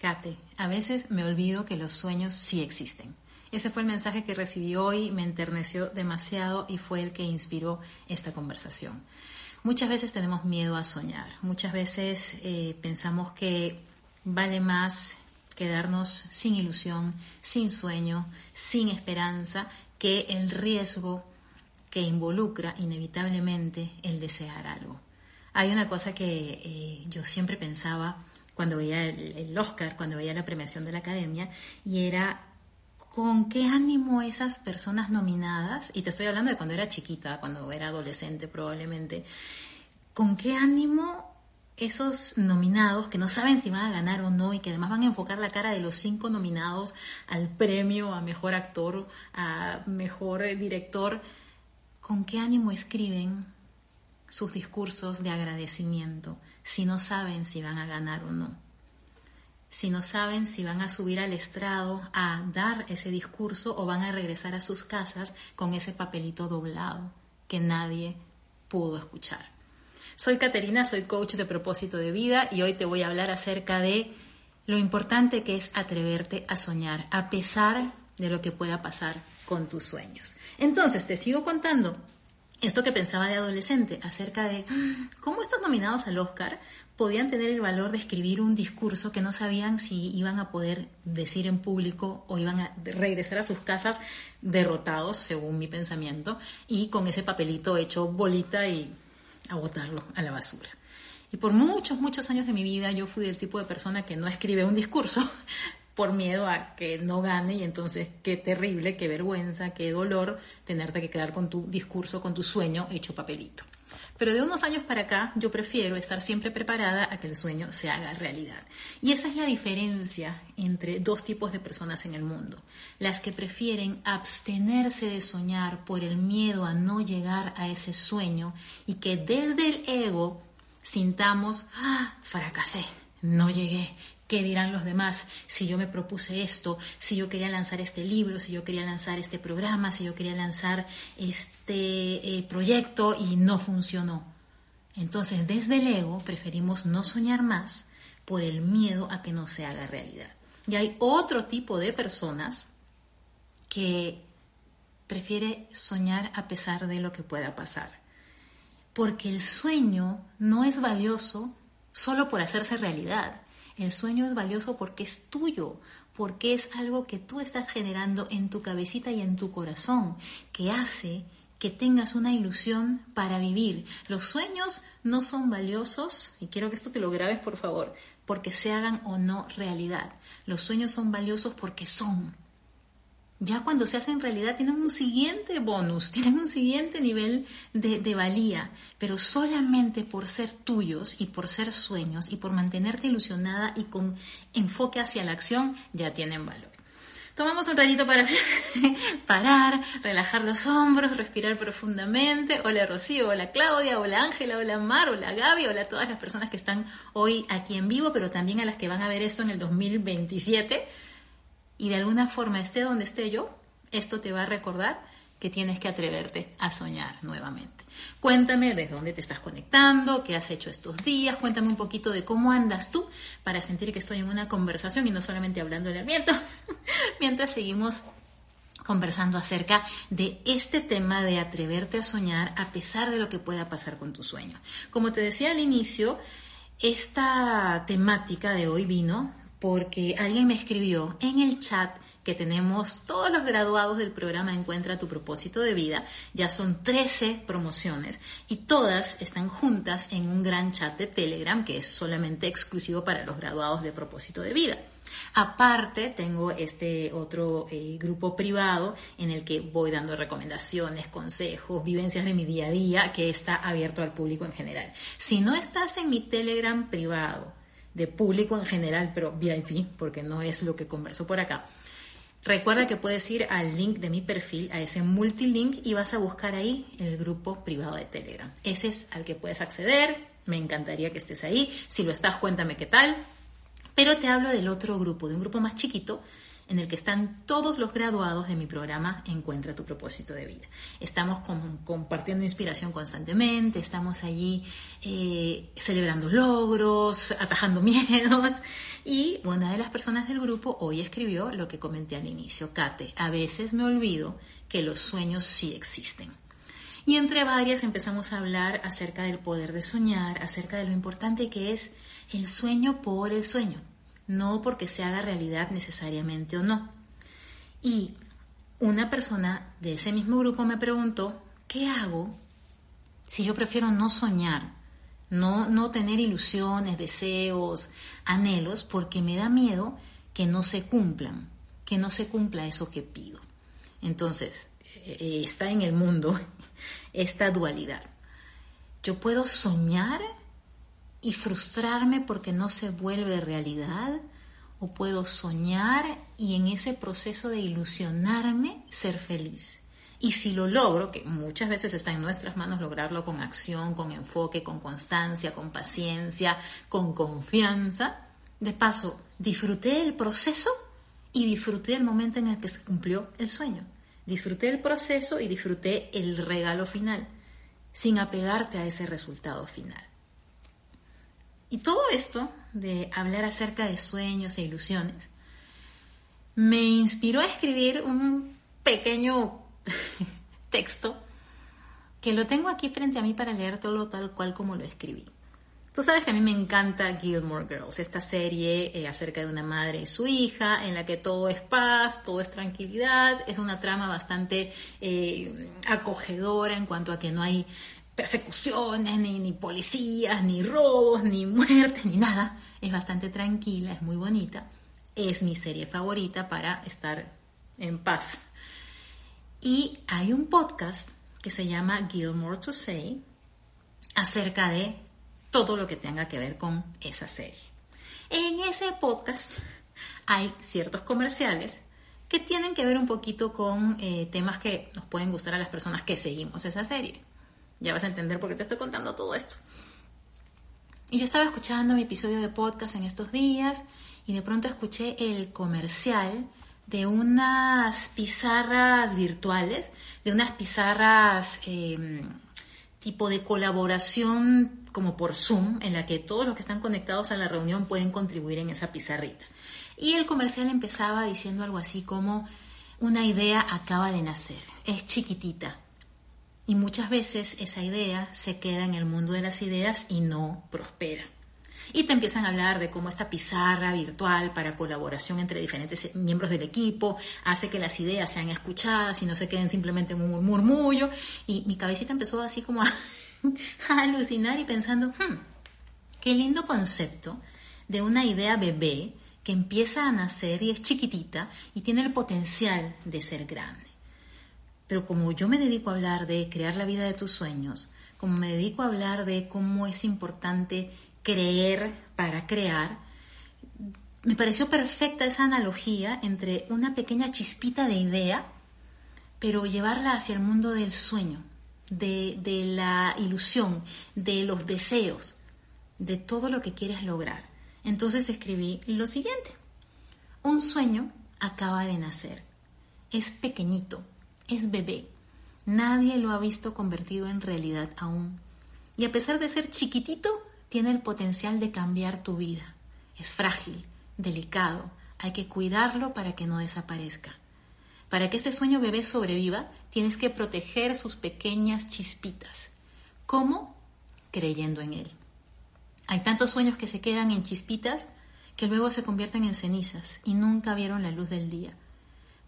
Kate, a veces me olvido que los sueños sí existen. Ese fue el mensaje que recibí hoy, me enterneció demasiado y fue el que inspiró esta conversación. Muchas veces tenemos miedo a soñar, muchas veces eh, pensamos que vale más quedarnos sin ilusión, sin sueño, sin esperanza, que el riesgo que involucra inevitablemente el desear algo. Hay una cosa que eh, yo siempre pensaba cuando veía el, Oscar, cuando veía la premiación de la Academia, y era con qué ánimo esas personas nominadas, y te estoy hablando de cuando era chiquita, cuando era adolescente probablemente, con qué ánimo esos nominados que no saben si van a ganar o no y que además van a enfocar la cara de los cinco nominados al premio a mejor actor, a mejor director, con qué ánimo escriben sus discursos de agradecimiento si no saben si van a ganar o no, si no saben si van a subir al estrado a dar ese discurso o van a regresar a sus casas con ese papelito doblado que nadie pudo escuchar. Soy Caterina, soy coach de propósito de vida y hoy te voy a hablar acerca de lo importante que es atreverte a soñar a pesar de lo que pueda pasar con tus sueños. Entonces, te sigo contando esto que pensaba de adolescente acerca de mm, cómo estos nominados al Oscar podían tener el valor de escribir un discurso que no sabían si iban a poder decir en público o iban a regresar a sus casas derrotados, según mi pensamiento, y con ese papelito hecho bolita y a botarlo a la basura. Y por muchos, muchos años de mi vida yo fui del tipo de persona que no escribe un discurso, por miedo a que no gane y entonces qué terrible, qué vergüenza, qué dolor tenerte que quedar con tu discurso, con tu sueño hecho papelito. Pero de unos años para acá yo prefiero estar siempre preparada a que el sueño se haga realidad. Y esa es la diferencia entre dos tipos de personas en el mundo. Las que prefieren abstenerse de soñar por el miedo a no llegar a ese sueño y que desde el ego sintamos, ah, fracasé, no llegué, ¿Qué dirán los demás si yo me propuse esto? Si yo quería lanzar este libro, si yo quería lanzar este programa, si yo quería lanzar este eh, proyecto y no funcionó. Entonces, desde el ego preferimos no soñar más por el miedo a que no se haga realidad. Y hay otro tipo de personas que prefiere soñar a pesar de lo que pueda pasar. Porque el sueño no es valioso solo por hacerse realidad. El sueño es valioso porque es tuyo, porque es algo que tú estás generando en tu cabecita y en tu corazón, que hace que tengas una ilusión para vivir. Los sueños no son valiosos, y quiero que esto te lo grabes por favor, porque se hagan o no realidad. Los sueños son valiosos porque son ya cuando se hacen realidad tienen un siguiente bonus, tienen un siguiente nivel de, valía, pero solamente por ser tuyos y por ser sueños y por mantenerte ilusionada y con enfoque hacia la acción, ya tienen valor. Tomamos un ratito para parar, relajar los hombros, respirar profundamente. Hola Rocío, hola Claudia, hola Ángela, hola Mar, hola Gaby, hola a todas las personas que están hoy aquí en vivo, pero también a las que van a ver esto en el 2027 y de alguna forma esté donde esté yo, esto te va a recordar que tienes que atreverte a soñar nuevamente. Cuéntame desde dónde te estás conectando, qué has hecho estos días, cuéntame un poquito de cómo andas tú para sentir que estoy en una conversación y no solamente hablando al viento, mientras seguimos conversando acerca de este tema de atreverte a soñar a pesar de lo que pueda pasar con tu sueño. Como te decía al inicio, esta temática de hoy vino porque alguien me escribió en el chat que tenemos todos los graduados del programa Encuentra tu propósito de vida. Ya son 13 promociones y todas están juntas en un gran chat de Telegram que es solamente exclusivo para los graduados de propósito de vida. Aparte, tengo este otro eh, grupo privado en el que voy dando recomendaciones, consejos, vivencias de mi día a día que está abierto al público en general. Si no estás en mi Telegram privado, de público en general, pero VIP, porque no es lo que converso por acá. Recuerda que puedes ir al link de mi perfil, a ese multilink, y vas a buscar ahí el grupo privado de Telegram. Ese es al que puedes acceder. Me encantaría que estés ahí. Si lo estás, cuéntame qué tal. Pero te hablo del otro grupo, de un grupo más chiquito, en el que están todos los graduados de mi programa Encuentra tu propósito de vida. Estamos compartiendo inspiración constantemente, estamos allí eh, celebrando logros, atajando miedos y una de las personas del grupo hoy escribió lo que comenté al inicio, Kate, a veces me olvido que los sueños sí existen. Y entre varias empezamos a hablar acerca del poder de soñar, acerca de lo importante que es el sueño por el sueño no porque se haga realidad necesariamente o no. Y una persona de ese mismo grupo me preguntó, ¿qué hago si yo prefiero no soñar, no, no tener ilusiones, deseos, anhelos, porque me da miedo que no se cumplan, que no se cumpla eso que pido? Entonces, eh, está en el mundo esta dualidad. Yo puedo soñar y frustrarme porque no se vuelve realidad, o puedo soñar y en ese proceso de ilusionarme ser feliz. Y si lo logro, que muchas veces está en nuestras manos lograrlo con acción, con enfoque, con constancia, con paciencia, con confianza, de paso, disfruté el proceso y disfruté el momento en el que se cumplió el sueño. Disfruté el proceso y disfruté el regalo final, sin apegarte a ese resultado final. Y todo esto de hablar acerca de sueños e ilusiones me inspiró a escribir un pequeño texto que lo tengo aquí frente a mí para leer todo tal cual como lo escribí. Tú sabes que a mí me encanta Gilmore Girls, esta serie eh, acerca de una madre y su hija, en la que todo es paz, todo es tranquilidad, es una trama bastante eh, acogedora en cuanto a que no hay persecuciones, ni, policías, ni robos, ni muertes, ni nada. Es bastante tranquila, es muy bonita. Es mi serie favorita para estar en paz. Y hay un podcast que se llama Gilmore to Say acerca de todo lo que tenga que ver con esa serie. En ese podcast hay ciertos comerciales que tienen que ver un poquito con eh, temas que nos pueden gustar a las personas que seguimos esa serie. Ya vas a entender por qué te estoy contando todo esto. Y yo estaba escuchando mi episodio de podcast en estos días y de pronto escuché el comercial de unas pizarras virtuales, de unas pizarras em, tipo de colaboración como por Zoom, en la que todos los que están conectados a la reunión pueden contribuir en esa pizarrita. Y el comercial empezaba diciendo algo así como, una idea acaba de nacer, es chiquitita, y muchas veces esa idea se queda en el mundo de las ideas y no prospera. Y te empiezan a hablar de cómo esta pizarra virtual para colaboración entre diferentes miembros del equipo hace que las ideas sean escuchadas y no se queden simplemente en un murmullo. Y mi cabecita empezó así como a, alucinar y pensando, hmm, qué lindo concepto de una idea bebé que empieza a nacer y es chiquitita y tiene el potencial de ser grande. Pero como yo me dedico a hablar de crear la vida de tus sueños, como me dedico a hablar de cómo es importante creer para crear, me pareció perfecta esa analogía entre una pequeña chispita de idea, pero llevarla hacia el mundo del sueño, de, de la ilusión, de los deseos, de todo lo que quieres lograr. Entonces escribí lo siguiente. Un sueño acaba de nacer. Es pequeñito, es bebé. Nadie lo ha visto convertido en realidad aún. Y a pesar de ser chiquitito, tiene el potencial de cambiar tu vida. Es frágil, delicado, hay que cuidarlo para que no desaparezca. Para que este sueño bebé sobreviva, tienes que proteger sus pequeñas chispitas. ¿Cómo? Creyendo en él. Hay tantos sueños que se quedan en chispitas que luego se convierten en cenizas y nunca vieron la luz del día.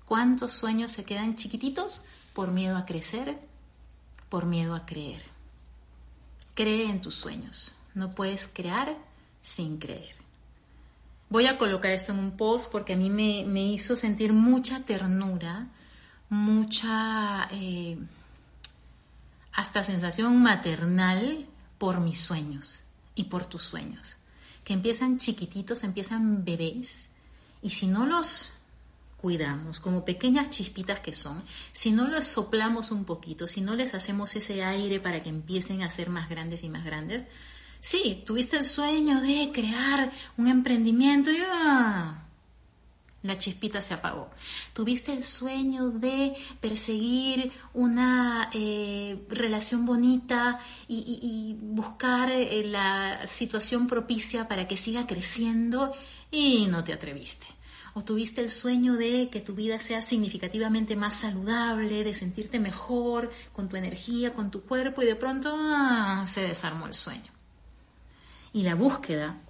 ¿Cuántos sueños se quedan chiquititos por miedo a crecer, por miedo a creer? Cree en tus sueños. No puedes crear sin creer. Voy a colocar esto en un post porque a mí me, hizo sentir mucha ternura, mucha eh, hasta sensación maternal por mis sueños y por tus sueños. que empiezan chiquititos, empiezan bebés, y si no los cuidamos, como pequeñas chispitas que son, si no los soplamos un poquito, si no les hacemos ese aire para que empiecen a ser más grandes y más grandes, sí, tuviste el sueño de crear un emprendimiento y ¡ah! la chispita se apagó. Tuviste el sueño de perseguir una eh, relación bonita y, buscar eh, la situación propicia para que siga creciendo y no te atreviste. O tuviste el sueño de que tu vida sea significativamente más saludable, de sentirte mejor con tu energía, con tu cuerpo y de pronto ah, se desarmó el sueño. Y la búsqueda,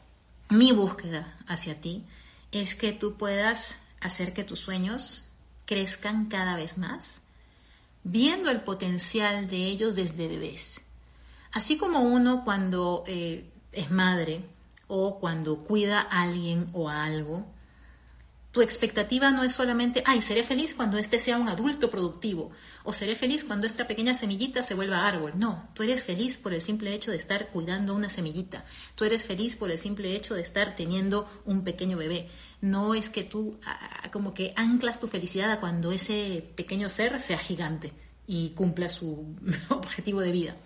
mi búsqueda hacia ti, es que tú puedas hacer que tus sueños crezcan cada vez más, viendo el potencial de ellos desde bebés. Así como uno cuando eh, es madre o cuando cuida a alguien o a algo, tu expectativa no es solamente, ay, seré feliz cuando este sea un adulto productivo, o seré feliz cuando esta pequeña semillita se vuelva árbol. No, tú eres feliz por el simple hecho de estar cuidando una semillita. Tú eres feliz por el simple hecho de estar teniendo un pequeño bebé. No es que tú como que anclas tu felicidad a cuando ese pequeño ser sea gigante y cumpla su objetivo de vida.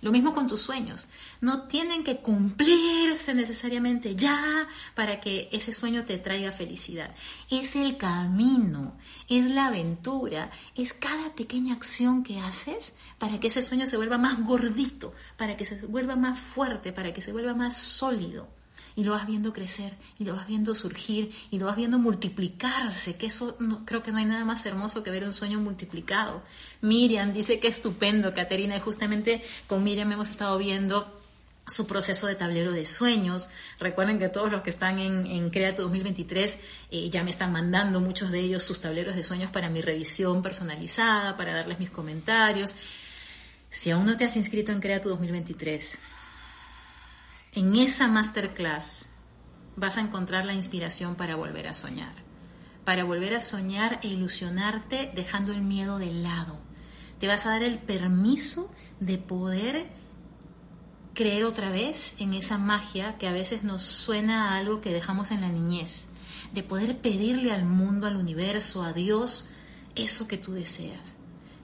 Lo mismo con tus sueños. No tienen que cumplirse necesariamente ya para que ese sueño te traiga felicidad. Es el camino, es la aventura, es cada pequeña acción que haces para que ese sueño se vuelva más gordito, para que se vuelva más fuerte, para que se vuelva más sólido y lo vas viendo crecer y lo vas viendo surgir y lo vas viendo multiplicarse, que eso no, creo que no hay nada más hermoso que ver un sueño multiplicado. Miriam dice que estupendo, Caterina, y justamente con Miriam hemos estado viendo su proceso de tablero de sueños. Recuerden que todos los que están en, en Create 2023 eh, ya me están mandando muchos de ellos sus tableros de sueños para mi revisión personalizada, para darles mis comentarios. Si aún no te has inscrito en Crea 2023, en esa masterclass vas a encontrar la inspiración para volver a soñar, para volver a soñar e ilusionarte dejando el miedo de lado. Te vas a dar el permiso de poder creer otra vez en esa magia que a veces nos suena a algo que dejamos en la niñez, de poder pedirle al mundo, al universo, a Dios, eso que tú deseas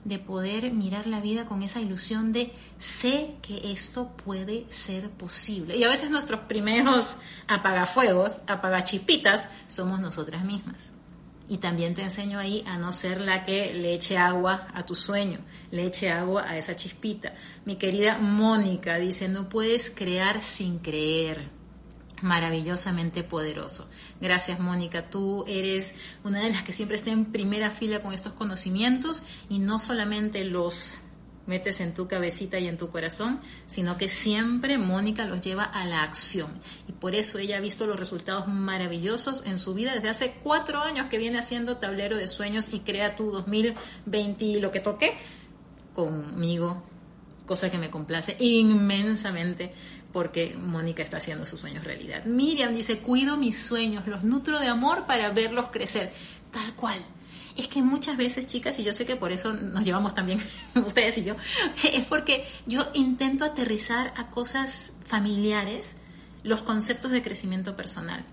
de poder mirar la vida con esa ilusión de sé que esto puede ser posible. Y a veces nuestros primeros apagafuegos, apagachipitas, somos nosotras mismas. Y también te enseño ahí a no ser la que le eche agua a tu sueño, le eche agua a esa chispita. Mi querida Mónica dice, no puedes crear sin creer maravillosamente poderoso. Gracias, Mónica. Tú eres una de las que siempre está en primera fila con estos conocimientos y no solamente los metes en tu cabecita y en tu corazón, sino que siempre Mónica los lleva a la acción. Y por eso ella ha visto los resultados maravillosos en su vida desde hace cuatro años que viene haciendo tablero de sueños y crea tu 2020 y lo que toque conmigo, cosa que me complace inmensamente porque Mónica está haciendo sus sueños realidad. Miriam dice, cuido mis sueños, los nutro de amor para verlos crecer, tal cual. Es que muchas veces, chicas, y yo sé que por eso nos llevamos también ustedes y yo, es porque yo intento aterrizar a cosas familiares los conceptos de crecimiento personal.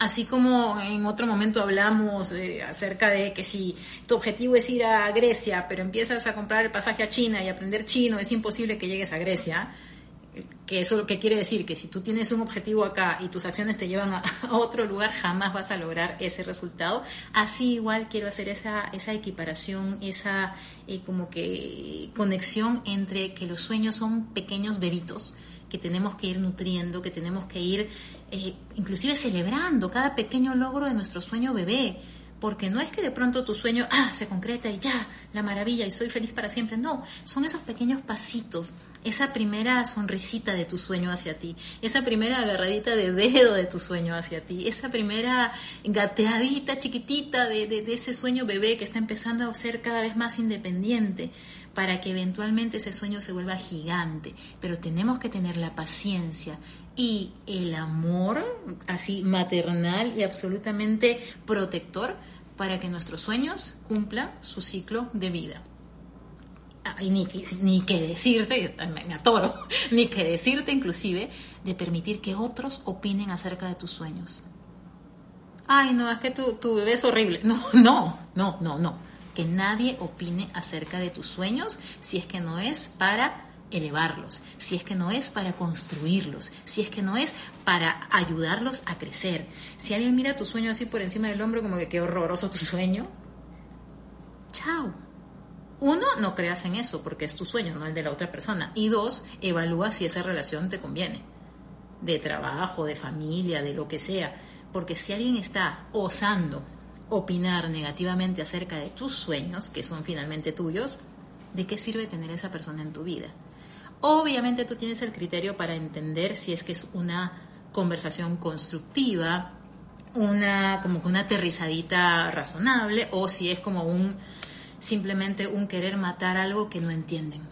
Así como en otro momento hablamos eh, acerca de que si tu objetivo es ir a Grecia, pero empiezas a comprar el pasaje a China y aprender chino, es imposible que llegues a Grecia que eso lo que quiere decir que si tú tienes un objetivo acá y tus acciones te llevan a, otro lugar, jamás vas a lograr ese resultado. Así igual quiero hacer esa, esa equiparación, esa eh, como que conexión entre que los sueños son pequeños bebitos que tenemos que ir nutriendo, que tenemos que ir eh, inclusive celebrando cada pequeño logro de nuestro sueño bebé porque no es que de pronto tu sueño ah, se concreta y ya, la maravilla y soy feliz para siempre, no, son esos pequeños pasitos, esa primera sonrisita de tu sueño hacia ti, esa primera agarradita de dedo de tu sueño hacia ti, esa primera gateadita chiquitita de, de ese sueño bebé que está empezando a ser cada vez más independiente para que eventualmente ese sueño se vuelva gigante, pero tenemos que tener la paciencia y el amor así maternal y absolutamente protector para que nuestros sueños cumplan su ciclo de vida. y ni, ni que decirte, me atoro, ni que decirte inclusive de permitir que otros opinen acerca de tus sueños. Ay, no, es que tu, tu bebé es horrible. No, no, no, no, no. Que nadie opine acerca de tus sueños si es que no es para elevarlos, si es que no es para construirlos, si es que no es para ayudarlos a crecer. Si alguien mira tu sueño así por encima del hombro como que qué horroroso tu sueño, chao. Uno, no creas en eso porque es tu sueño, no el de la otra persona. Y dos, evalúa si esa relación te conviene, de trabajo, de familia, de lo que sea. Porque si alguien está osando opinar negativamente acerca de tus sueños, que son finalmente tuyos, ¿de qué sirve tener esa persona en tu vida? Obviamente tú tienes el criterio para entender si es que es una conversación constructiva, una como que una aterrizadita razonable o si es como un simplemente un querer matar algo que no entienden.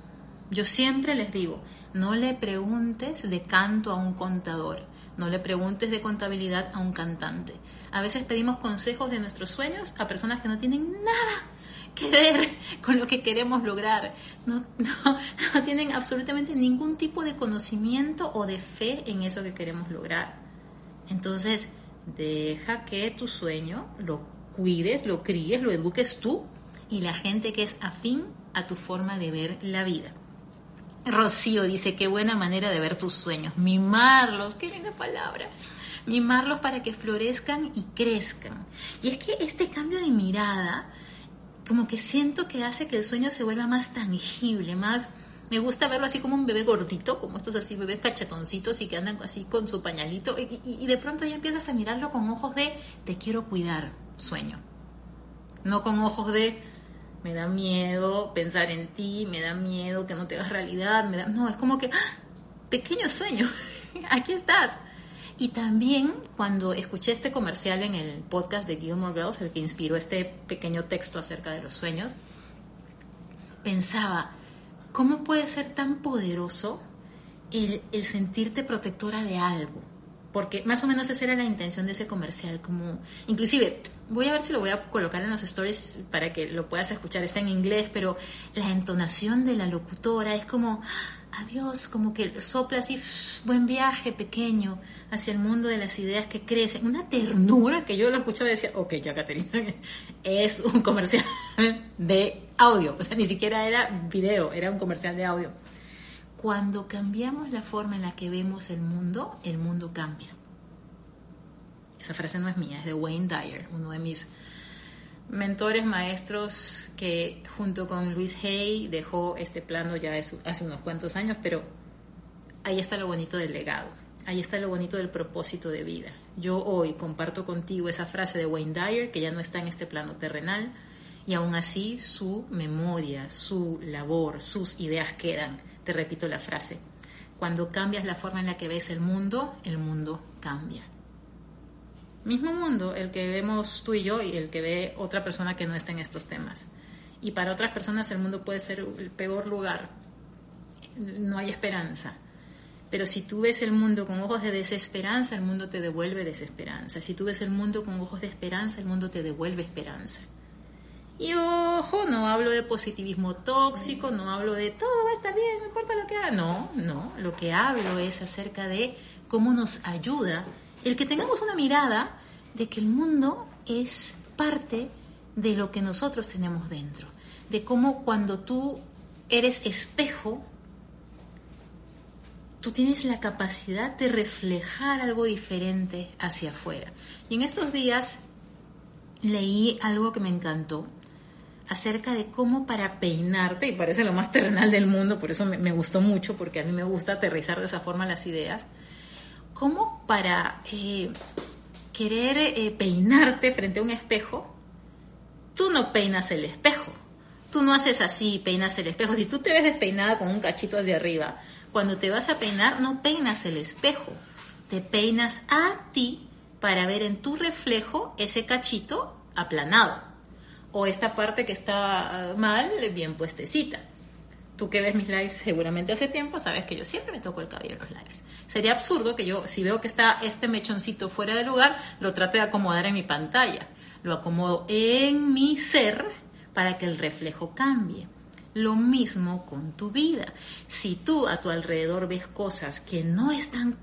Yo siempre les digo, no le preguntes de canto a un contador, no le preguntes de contabilidad a un cantante. A veces pedimos consejos de nuestros sueños a personas que no tienen nada que ver con lo que queremos lograr. No, no, tienen absolutamente ningún tipo de conocimiento o de fe en eso que queremos lograr. Entonces, deja que tu sueño lo cuides, lo críes, lo eduques tú y la gente que es afín a tu forma de ver la vida. Rocío dice, qué buena manera de ver tus sueños, mimarlos, qué linda palabra, mimarlos para que florezcan y crezcan. Y es que este cambio de mirada como que siento que hace que el sueño se vuelva más tangible, más... Me gusta verlo así como un bebé gordito, como estos así bebés cachetoncitos y que andan así con su pañalito y, de pronto ya empiezas a mirarlo con ojos de te quiero cuidar, sueño. No con ojos de me da miedo pensar en ti, me da miedo que no te hagas realidad, me da... No, es como que, ¡ah! pequeño sueño, aquí estás. Y también cuando escuché este comercial en el podcast de Gilmore Girls, el que inspiró este pequeño texto acerca de los sueños, pensaba, ¿cómo puede ser tan poderoso el, el sentirte protectora de algo? Porque más o menos esa era la intención de ese comercial, como inclusive voy a ver si lo voy a colocar en los stories para que lo puedas escuchar, está en inglés, pero la entonación de la locutora es como adiós, como que sopla así, buen viaje pequeño hacia el mundo de las ideas que crecen. Una ternura que yo lo escuchaba y decía, ok, ya Caterina, es un comercial de audio, o sea, ni siquiera era video, era un comercial de audio. Cuando cambiamos la forma en la que vemos el mundo, el mundo cambia. Esa frase no es mía, es de Wayne Dyer, uno de mis mentores, maestros que junto con Luis Hay dejó este plano ya hace unos cuantos años, pero ahí está lo bonito del legado, ahí está lo bonito del propósito de vida. Yo hoy comparto contigo esa frase de Wayne Dyer, que ya no está en este plano terrenal, y aún así su memoria, su labor, sus ideas quedan. Te repito la frase, cuando cambias la forma en la que ves el mundo, el mundo cambia mismo mundo el que vemos tú y yo y el que ve otra persona que no está en estos temas. Y para otras personas el mundo puede ser el peor lugar. No hay esperanza. Pero si tú ves el mundo con ojos de desesperanza, el mundo te devuelve desesperanza. Si tú ves el mundo con ojos de esperanza, el mundo te devuelve esperanza. Y ojo, no hablo de positivismo tóxico, no hablo de todo va a estar bien, no importa lo que haga. No, no, lo que hablo es acerca de cómo nos ayuda el que tengamos una mirada de que el mundo es parte de lo que nosotros tenemos dentro, de cómo cuando tú eres espejo, tú tienes la capacidad de reflejar algo diferente hacia afuera. Y en estos días leí algo que me encantó acerca de cómo para peinarte, y parece lo más terrenal del mundo, por eso me, me gustó mucho, porque a mí me gusta aterrizar de esa forma las ideas, ¿Cómo para eh, querer eh, peinarte frente a un espejo, tú no peinas el espejo. Tú no haces así, peinas el espejo. Si tú te ves despeinada con un cachito hacia arriba, cuando te vas a peinar no peinas el espejo. Te peinas a ti para ver en tu reflejo ese cachito aplanado. O esta parte que está ah, mal, bien puestecita. Tú que ves mis lives seguramente hace tiempo, sabes que yo siempre me toco el cabello en los lives. Sería absurdo que yo, si veo que está este mechoncito fuera de lugar, lo trate de acomodar en mi pantalla. Lo acomodo en mi ser para que el reflejo cambie. Lo mismo con tu vida. Si tú a tu alrededor ves cosas que no están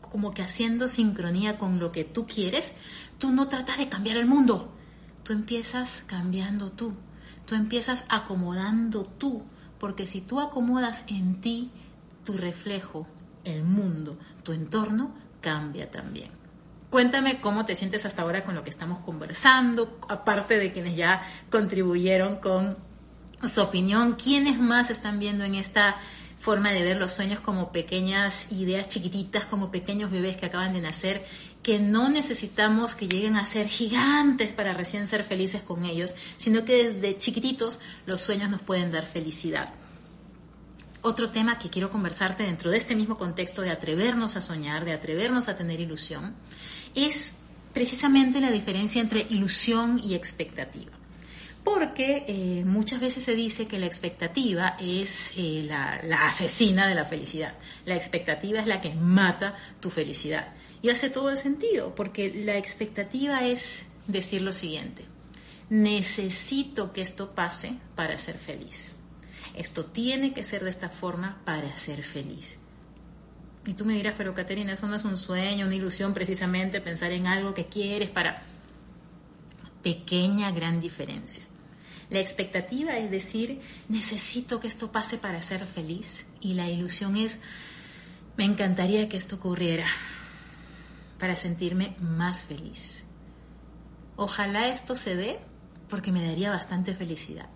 como que haciendo sincronía con lo que tú quieres, tú no tratas de cambiar el mundo. Tú empiezas cambiando tú. Tú empiezas acomodando tú. Porque si tú acomodas en ti tu reflejo, el mundo, tu entorno, cambia también. Cuéntame cómo te sientes hasta ahora con lo que estamos conversando, aparte de quienes ya contribuyeron con su opinión, quiénes más están viendo en esta forma de ver los sueños como pequeñas ideas chiquititas, como pequeños bebés que acaban de nacer, que no necesitamos que lleguen a ser gigantes para recién ser felices con ellos, sino que desde chiquititos los sueños nos pueden dar felicidad. Otro tema que quiero conversarte dentro de este mismo contexto de atrevernos a soñar, de atrevernos a tener ilusión, es precisamente la diferencia entre ilusión y expectativa. Porque eh, muchas veces se dice que la expectativa es eh, la, la asesina de la felicidad. La expectativa es la que mata tu felicidad. Y hace todo el sentido, porque la expectativa es decir lo siguiente, necesito que esto pase para ser feliz. Esto tiene que ser de esta forma para ser feliz. Y tú me dirás, pero Caterina, eso no es un sueño, una ilusión precisamente, pensar en algo que quieres para... Pequeña, gran diferencia. La expectativa es decir, necesito que esto pase para ser feliz. Y la ilusión es, me encantaría que esto ocurriera para sentirme más feliz. Ojalá esto se dé porque me daría bastante felicidad.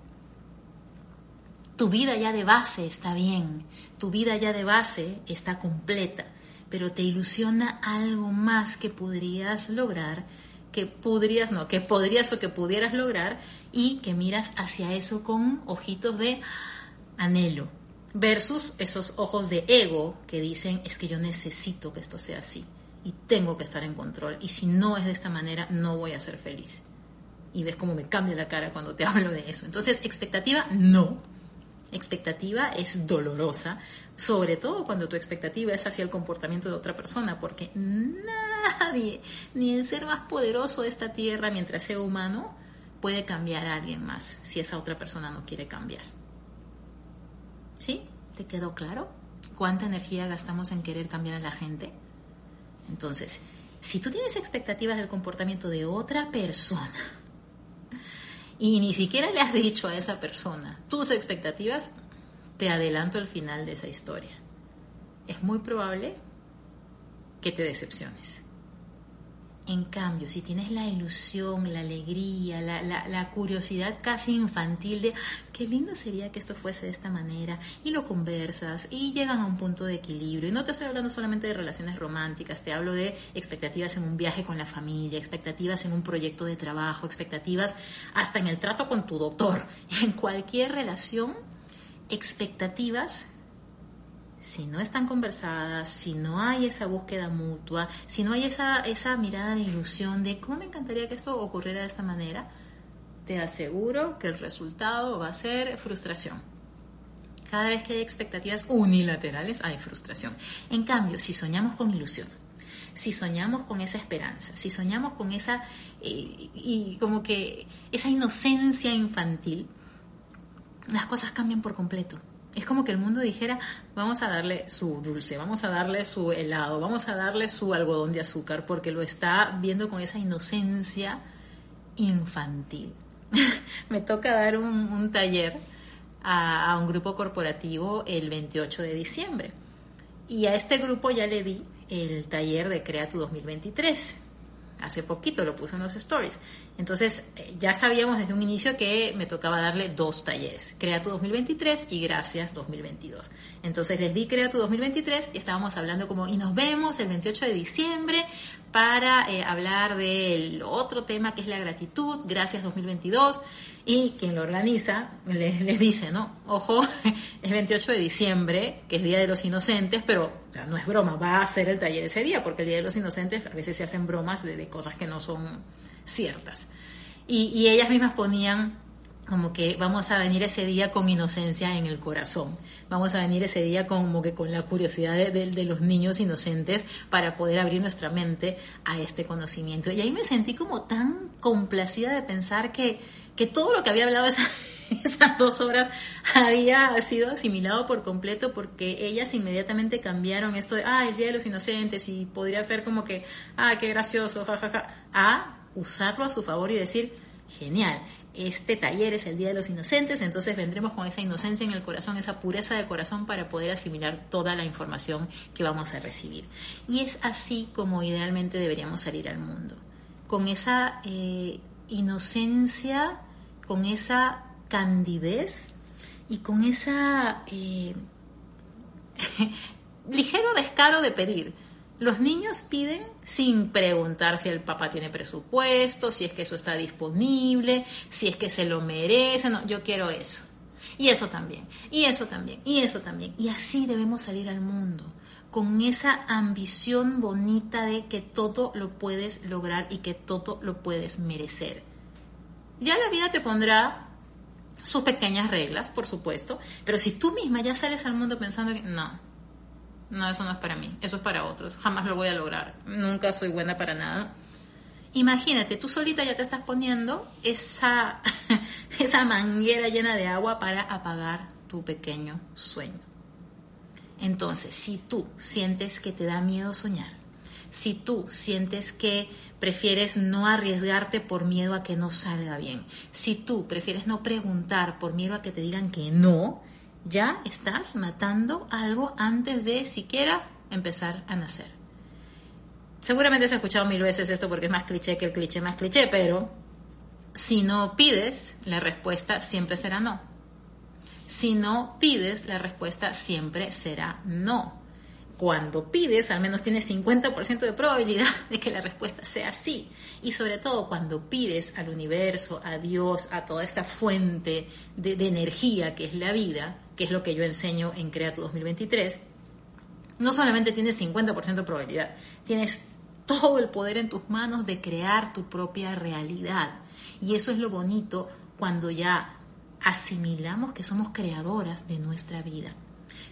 Tu vida ya de base está bien, tu vida ya de base está completa, pero te ilusiona algo más que podrías lograr, que podrías, no, que podrías o que pudieras lograr y que miras hacia eso con ojitos de anhelo, versus esos ojos de ego que dicen es que yo necesito que esto sea así y tengo que estar en control y si no es de esta manera no voy a ser feliz. Y ves cómo me cambia la cara cuando te hablo de eso. Entonces, expectativa, no expectativa es dolorosa, sobre todo cuando tu expectativa es hacia el comportamiento de otra persona, porque nadie, ni el ser más poderoso de esta tierra, mientras sea humano, puede cambiar a alguien más si esa otra persona no quiere cambiar. ¿Sí? ¿Te quedó claro? ¿Cuánta energía gastamos en querer cambiar a la gente? Entonces, si tú tienes expectativas del comportamiento de otra persona, y ni siquiera le has dicho a esa persona tus expectativas, te adelanto el final de esa historia. Es muy probable que te decepciones. En cambio, si tienes la ilusión, la alegría, la, curiosidad casi infantil de qué lindo sería que esto fuese de esta manera, y lo conversas y llegan a un punto de equilibrio. Y no te estoy hablando solamente de relaciones románticas, te hablo de expectativas en un viaje con la familia, expectativas en un proyecto de trabajo, expectativas hasta en el trato con tu doctor, en cualquier relación, expectativas si no están conversadas, si no hay esa búsqueda mutua, si no hay esa, esa mirada de ilusión de cómo me encantaría que esto ocurriera de esta manera, te aseguro que el resultado va a ser frustración. Cada vez que hay expectativas unilaterales hay frustración. En cambio, si soñamos con ilusión, si soñamos con esa esperanza, si soñamos con esa eh, y como que esa inocencia infantil, las cosas cambian por completo es como que el mundo dijera, vamos a darle su dulce, vamos a darle su helado, vamos a darle su algodón de azúcar, porque lo está viendo con esa inocencia infantil. Me toca dar un, taller a, a, un grupo corporativo el 28 de diciembre. Y a este grupo ya le di el taller de Crea tu 2023 hace poquito, lo puse en los stories. Entonces, eh, ya sabíamos desde un inicio que me tocaba darle dos talleres, Crea tu 2023 y Gracias 2022. Entonces les di Crea tu 2023 y estábamos hablando como, y nos vemos el 28 de diciembre para eh, hablar del otro tema que es la gratitud, Gracias 2022. Y quien lo organiza les, dice, ¿no? Ojo, es 28 de diciembre, que es Día de los Inocentes, pero no es broma, va a ser el taller ese día, porque el Día de los Inocentes a veces se hacen bromas de, cosas que no son ciertas. Y, ellas mismas ponían como que vamos a venir ese día con inocencia en el corazón, vamos a venir ese día como que con la curiosidad de, los niños inocentes para poder abrir nuestra mente a este conocimiento. Y ahí me sentí como tan complacida de pensar que que todo lo que había hablado esa, esas dos horas había sido asimilado por completo porque ellas inmediatamente cambiaron esto de, ah, el Día de los Inocentes y podría ser como que, ah, qué gracioso, jajaja, a usarlo a su favor y decir, genial, este taller es el Día de los Inocentes, entonces vendremos con esa inocencia en el corazón, esa pureza de corazón para poder asimilar toda la información que vamos a recibir. Y es así como idealmente deberíamos salir al mundo, con esa eh, inocencia, con esa candidez y con esa eh, ligero descaro de pedir. Los niños piden sin preguntar si el papá tiene presupuesto, si es que eso está disponible, si es que se lo merece. No, yo quiero eso. Y eso también, y eso también, y eso también. Y así debemos salir al mundo, con esa ambición bonita de que todo lo puedes lograr y que todo lo puedes merecer. Ya la vida te pondrá sus pequeñas reglas, por supuesto, pero si tú misma ya sales al mundo pensando que no, no, eso no es para mí, eso es para otros, jamás lo voy a lograr, nunca soy buena para nada. Imagínate, tú solita ya te estás poniendo esa, esa manguera llena de agua para apagar tu pequeño sueño. Entonces, si tú sientes que te da miedo soñar, si tú sientes que prefieres no arriesgarte por miedo a que no salga bien, si tú prefieres no preguntar por miedo a que te digan que no, ya estás matando algo antes de siquiera empezar a nacer. Seguramente has escuchado mil veces esto porque es más cliché que el cliché más cliché, pero si no pides, la respuesta siempre será no. Si no pides, la respuesta siempre será no. Cuando pides, al menos tienes 50% de probabilidad de que la respuesta sea sí. Y sobre todo cuando pides al universo, a Dios, a toda esta fuente de, energía que es la vida, que es lo que yo enseño en Crea tu 2023, no solamente tienes 50% de probabilidad, tienes todo el poder en tus manos de crear tu propia realidad. Y eso es lo bonito cuando ya asimilamos que somos creadoras de nuestra vida.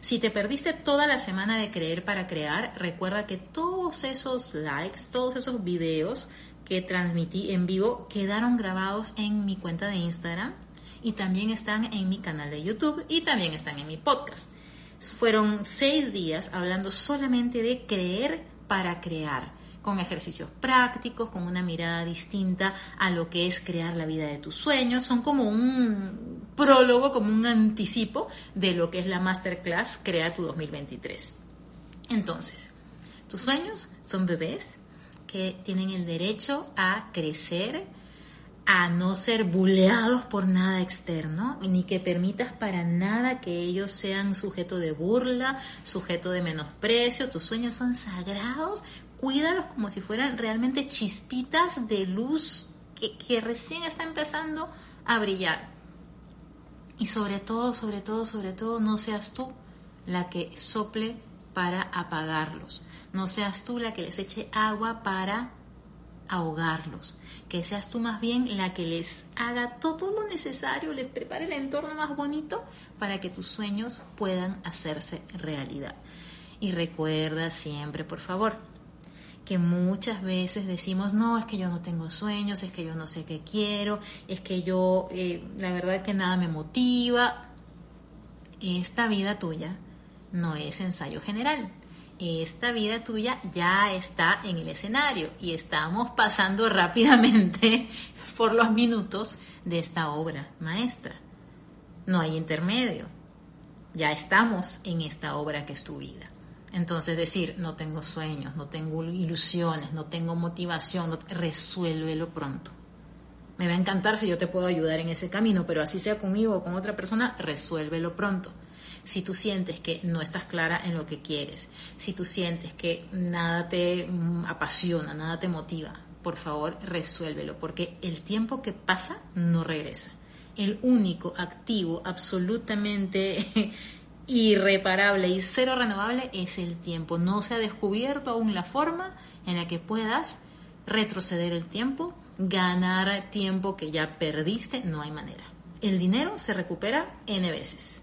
Si te perdiste toda la semana de creer para crear, recuerda que todos esos likes, todos esos videos que transmití en vivo quedaron grabados en mi cuenta de Instagram y también están en mi canal de YouTube y también están en mi podcast. Fueron seis días hablando solamente de creer para crear, con ejercicios prácticos, con una mirada distinta a lo que es crear la vida de tus sueños. Son como un prólogo, como un anticipo de lo que es la masterclass Crea tu 2023. Entonces, tus sueños son bebés que tienen el derecho a crecer, a no ser buleados por nada externo, ni que permitas para nada que ellos sean sujeto de burla, sujeto de menosprecio. Tus sueños son sagrados, cuídalos como si fueran realmente chispitas de luz que, recién está empezando a brillar. Y sobre todo, sobre todo, sobre todo, no seas tú la que sople para apagarlos. No seas tú la que les eche agua para ahogarlos, que seas tú más bien la que les haga todo lo necesario, les prepare el entorno más bonito para que tus sueños puedan hacerse realidad. Y recuerda siempre, por favor, que muchas veces decimos, no, es que yo no tengo sueños, es que yo no sé qué quiero, es que yo, eh, la verdad es que nada me motiva. Esta vida tuya no es ensayo general esta vida tuya ya está en el escenario y estamos pasando rápidamente por los minutos de esta obra maestra. No hay intermedio. Ya estamos en esta obra que es tu vida. Entonces decir, no tengo sueños, no tengo ilusiones, no tengo motivación, resuélvelo pronto. Me va a encantar si yo te puedo ayudar en ese camino, pero así sea conmigo o con otra persona, resuélvelo pronto si tú sientes que no estás clara en lo que quieres, si tú sientes que nada te mm, apasiona, nada te motiva, por favor resuélvelo, porque el tiempo que pasa no regresa. El único activo absolutamente irreparable y cero renovable es el tiempo. No se ha descubierto aún la forma en la que puedas retroceder el tiempo, ganar tiempo que ya perdiste, no hay manera. El dinero se recupera n veces.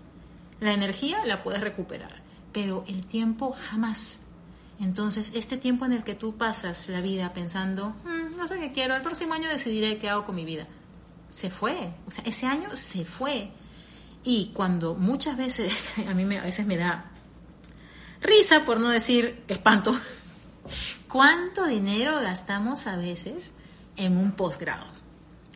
La energía la puedes recuperar, pero el tiempo jamás. Entonces, este tiempo en el que tú pasas la vida pensando, mm, no sé qué quiero, el próximo año decidiré qué hago con mi vida. se fue. O sea, ese año se fue. Y cuando muchas veces, a mí me, a veces me da risa, por no decir espanto, cuánto dinero gastamos a veces en un posgrado,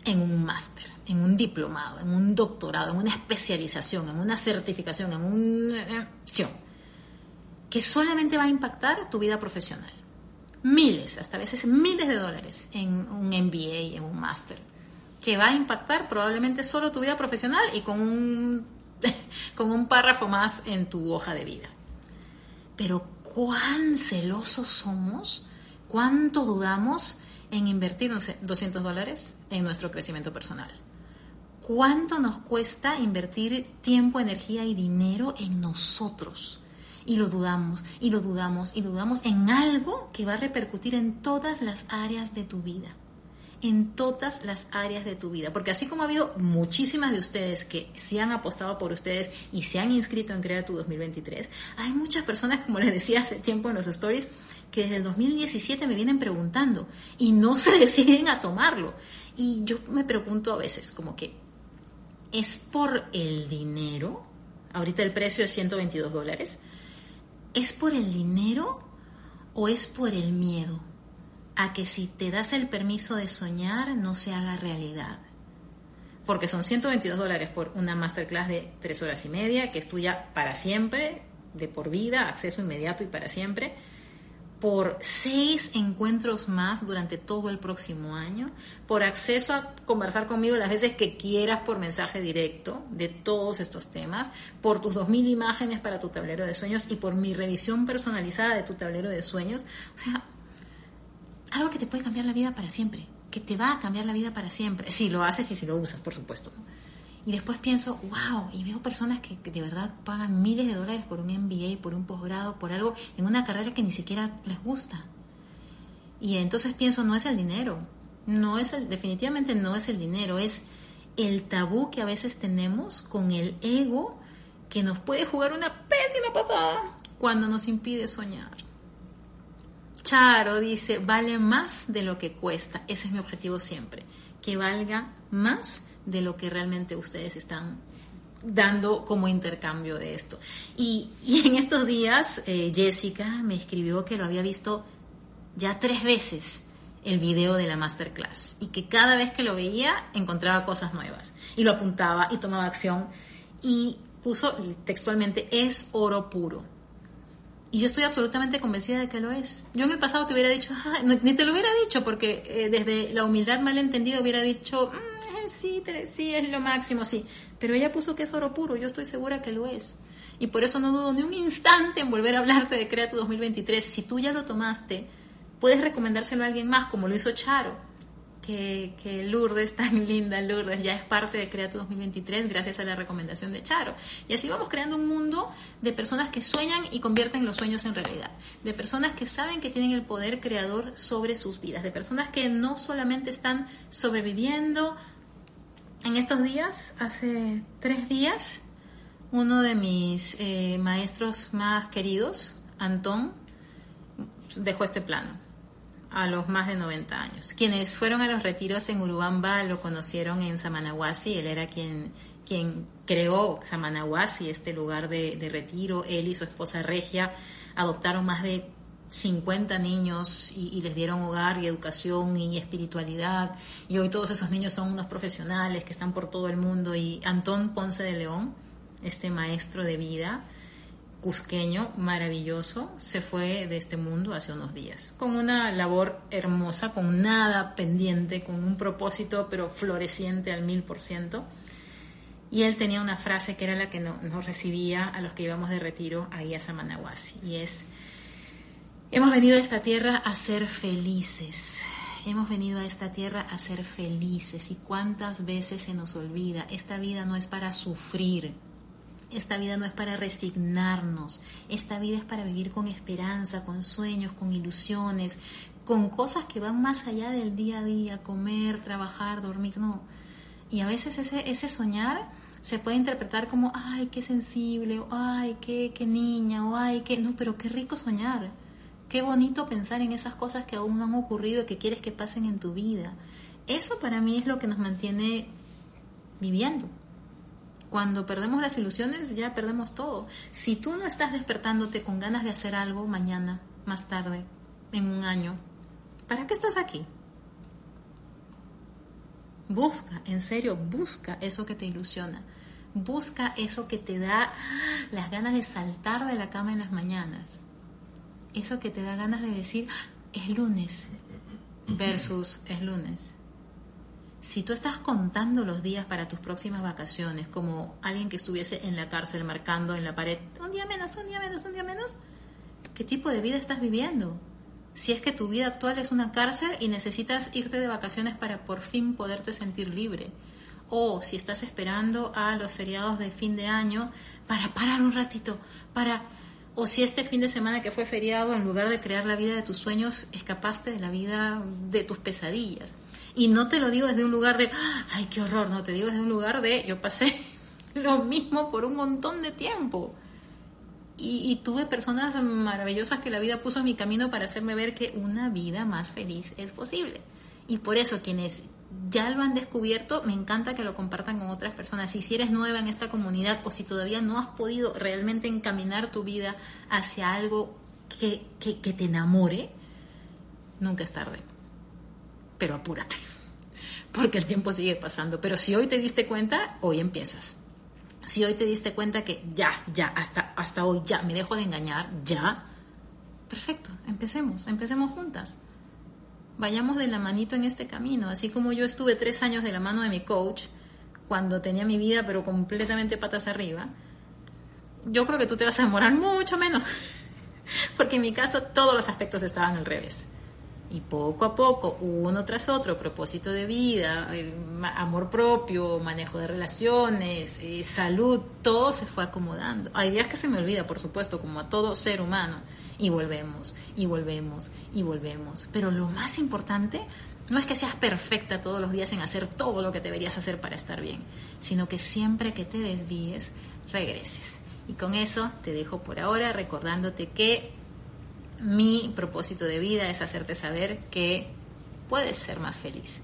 en un máster, en un diplomado, en un doctorado, en una especialización, en una certificación, en una acción, que solamente va a impactar tu vida profesional. Miles, hasta a veces miles de dólares en un MBA, en un máster que va a impactar probablemente solo tu vida profesional y con un, con un párrafo más en tu hoja de vida. Pero cuán celosos somos, cuánto dudamos en invertir 200 dólares en nuestro crecimiento personal. ¿Cuánto nos cuesta invertir tiempo, energía y dinero en nosotros? Y lo dudamos, y lo dudamos, y lo dudamos en algo que va a repercutir en todas las áreas de tu vida en todas las áreas de tu vida. Porque así como ha habido muchísimas de ustedes que sí han apostado por ustedes y se han inscrito en Crea tu 2023, hay muchas personas, como les decía hace tiempo en los stories, que desde el 2017 me vienen preguntando y no se deciden a tomarlo. Y yo me pregunto a veces, como que, ¿es por el dinero? Ahorita el precio es 122 dólares. ¿Es por el dinero o es por el miedo? A que si te das el permiso de soñar no se haga realidad. Porque son 122 dólares por una masterclass de tres horas y media, que es tuya para siempre, de por vida, acceso inmediato y para siempre, por seis encuentros más durante todo el próximo año, por acceso a conversar conmigo las veces que quieras por mensaje directo de todos estos temas, por tus 2.000 imágenes para tu tablero de sueños y por mi revisión personalizada de tu tablero de sueños. O sea, algo que te puede cambiar la vida para siempre, que te va a cambiar la vida para siempre, si lo haces y si lo usas, por supuesto. Y después pienso, wow, y veo personas que, de verdad pagan miles de dólares por un MBA, por un posgrado, por algo en una carrera que ni siquiera les gusta. Y entonces pienso, no es el dinero, no es el, definitivamente no es el dinero, es el tabú que a veces tenemos con el ego que nos puede jugar una pésima pasada cuando nos impide soñar. Charo dice, vale más de lo que cuesta. Ese es mi objetivo siempre, que valga más de lo que realmente ustedes están dando como intercambio de esto. Y, en estos días eh, Jessica me escribió que lo había visto ya tres veces el video de la masterclass y que cada vez que lo veía encontraba cosas nuevas y lo apuntaba y tomaba acción y puso textualmente es oro puro. Y yo estoy absolutamente convencida de que lo es. Yo en el pasado te hubiera dicho, ni te lo hubiera dicho, porque eh, desde la humildad malentendida hubiera dicho, mm, sí, sí, es lo máximo, sí. Pero ella puso que es oro puro, yo estoy segura que lo es. Y por eso no dudo ni un instante en volver a hablarte de Crea tu 2023. Si tú ya lo tomaste, puedes recomendárselo a alguien más, como lo hizo Charo que, que, Lourdes, tan linda Lourdes, ya es parte de Crea 2023 gracias a la recomendación de Charo. Y así vamos creando un mundo de personas que sueñan y convierten los sueños en realidad, de personas que saben que tienen el poder creador sobre sus vidas, de personas que no solamente están sobreviviendo. En estos días, hace tres días, uno de mis eh, maestros más queridos, Antón, dejó este plano a los más de 90 años. Quienes fueron a los retiros en Urubamba lo conocieron en Samanahuasi, él era quien, quien creó Samanahuasi, este lugar de, de retiro, él y su esposa Regia adoptaron más de 50 niños y, y, les dieron hogar y educación y espiritualidad. Y hoy todos esos niños son unos profesionales que están por todo el mundo. Y Antón Ponce de León, este maestro de vida, cusqueño maravilloso se fue de este mundo hace unos días, con una labor hermosa, con nada pendiente, con un propósito pero floreciente al mil por ciento. Y él tenía una frase que era la que nos recibía a los que íbamos de retiro ahí a Samanahuasi, y es, hemos venido a esta tierra a ser felices. Hemos venido a esta tierra a ser felices y cuántas veces se nos olvida, esta vida no es para sufrir, esta vida no es para resignarnos, esta vida es para vivir con esperanza, con sueños, con ilusiones, con cosas que van más allá del día a día, comer, trabajar, dormir, no. Y a veces ese, ese soñar se puede interpretar como, ay, qué sensible, o ay, qué, qué niña, o ay, qué, no, pero qué rico soñar. Qué bonito pensar en esas cosas que aún no han ocurrido y que quieres que pasen en tu vida. Eso para mí es lo que nos mantiene viviendo. Cuando perdemos las ilusiones ya perdemos todo. Si tú no estás despertándote con ganas de hacer algo mañana, más tarde, en un año, ¿para qué estás aquí? Busca, en serio, busca eso que te ilusiona. Busca eso que te da las ganas de saltar de la cama en las mañanas. Eso que te da ganas de decir, es lunes versus es lunes. Si tú estás contando los días para tus próximas vacaciones como alguien que estuviese en la cárcel marcando en la pared, un día menos, un día menos, un día menos, ¿qué tipo de vida estás viviendo? si es que tu vida actual es una cárcel y necesitas irte de vacaciones para por fin poderte sentir libre. O si estás esperando a los feriados de fin de año para parar un ratito, para... O si este fin de semana que fue feriado, en lugar de crear la vida de tus sueños, escapaste de la vida de tus pesadillas. Y no te lo digo desde un lugar de, ay, qué horror, no, te digo desde un lugar de, yo pasé lo mismo por un montón de tiempo y, tuve personas maravillosas que la vida puso en mi camino para hacerme ver que una vida más feliz es posible. Y por eso quienes ya lo han descubierto, me encanta que lo compartan con otras personas. Y si eres nueva en esta comunidad o si todavía no has podido realmente encaminar tu vida hacia algo que, que, que te enamore, nunca es tarde. Pero apúrate, porque el tiempo sigue pasando. Pero si hoy te diste cuenta, hoy empiezas si hoy te diste cuenta que ya, ya, hasta, hasta hoy, ya, me dejo de engañar, ya, perfecto, empecemos, empecemos juntas. Vayamos de la manito en este camino, así como yo estuve tres años de la mano de mi coach cuando tenía mi vida pero completamente patas arriba, yo creo que tú te vas a demorar mucho menos, porque en mi caso todos los aspectos estaban al revés. Y poco a poco, uno tras otro, propósito de vida, amor propio, manejo de relaciones, eh, salud, todo se fue acomodando. Hay días que se me olvida, por supuesto, como a todo ser humano. Y volvemos, y volvemos, y volvemos. Pero lo más importante no es que seas perfecta todos los días en hacer todo lo que deberías hacer para estar bien, sino que siempre que te desvíes, regreses. Y con eso te dejo por ahora recordándote que mi propósito de vida es hacerte saber que puedes ser más feliz,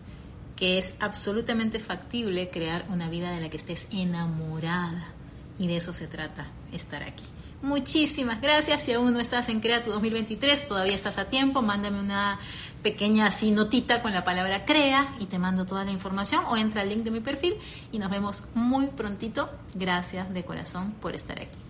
que es absolutamente factible crear una vida de la que estés enamorada. Y de eso se trata, estar aquí. Muchísimas gracias. Si aún no estás en Crea tu 2023, todavía estás a tiempo. Mándame una pequeña así notita con la palabra Crea y te mando toda la información o entra al link de mi perfil y nos vemos muy prontito. Gracias de corazón por estar aquí.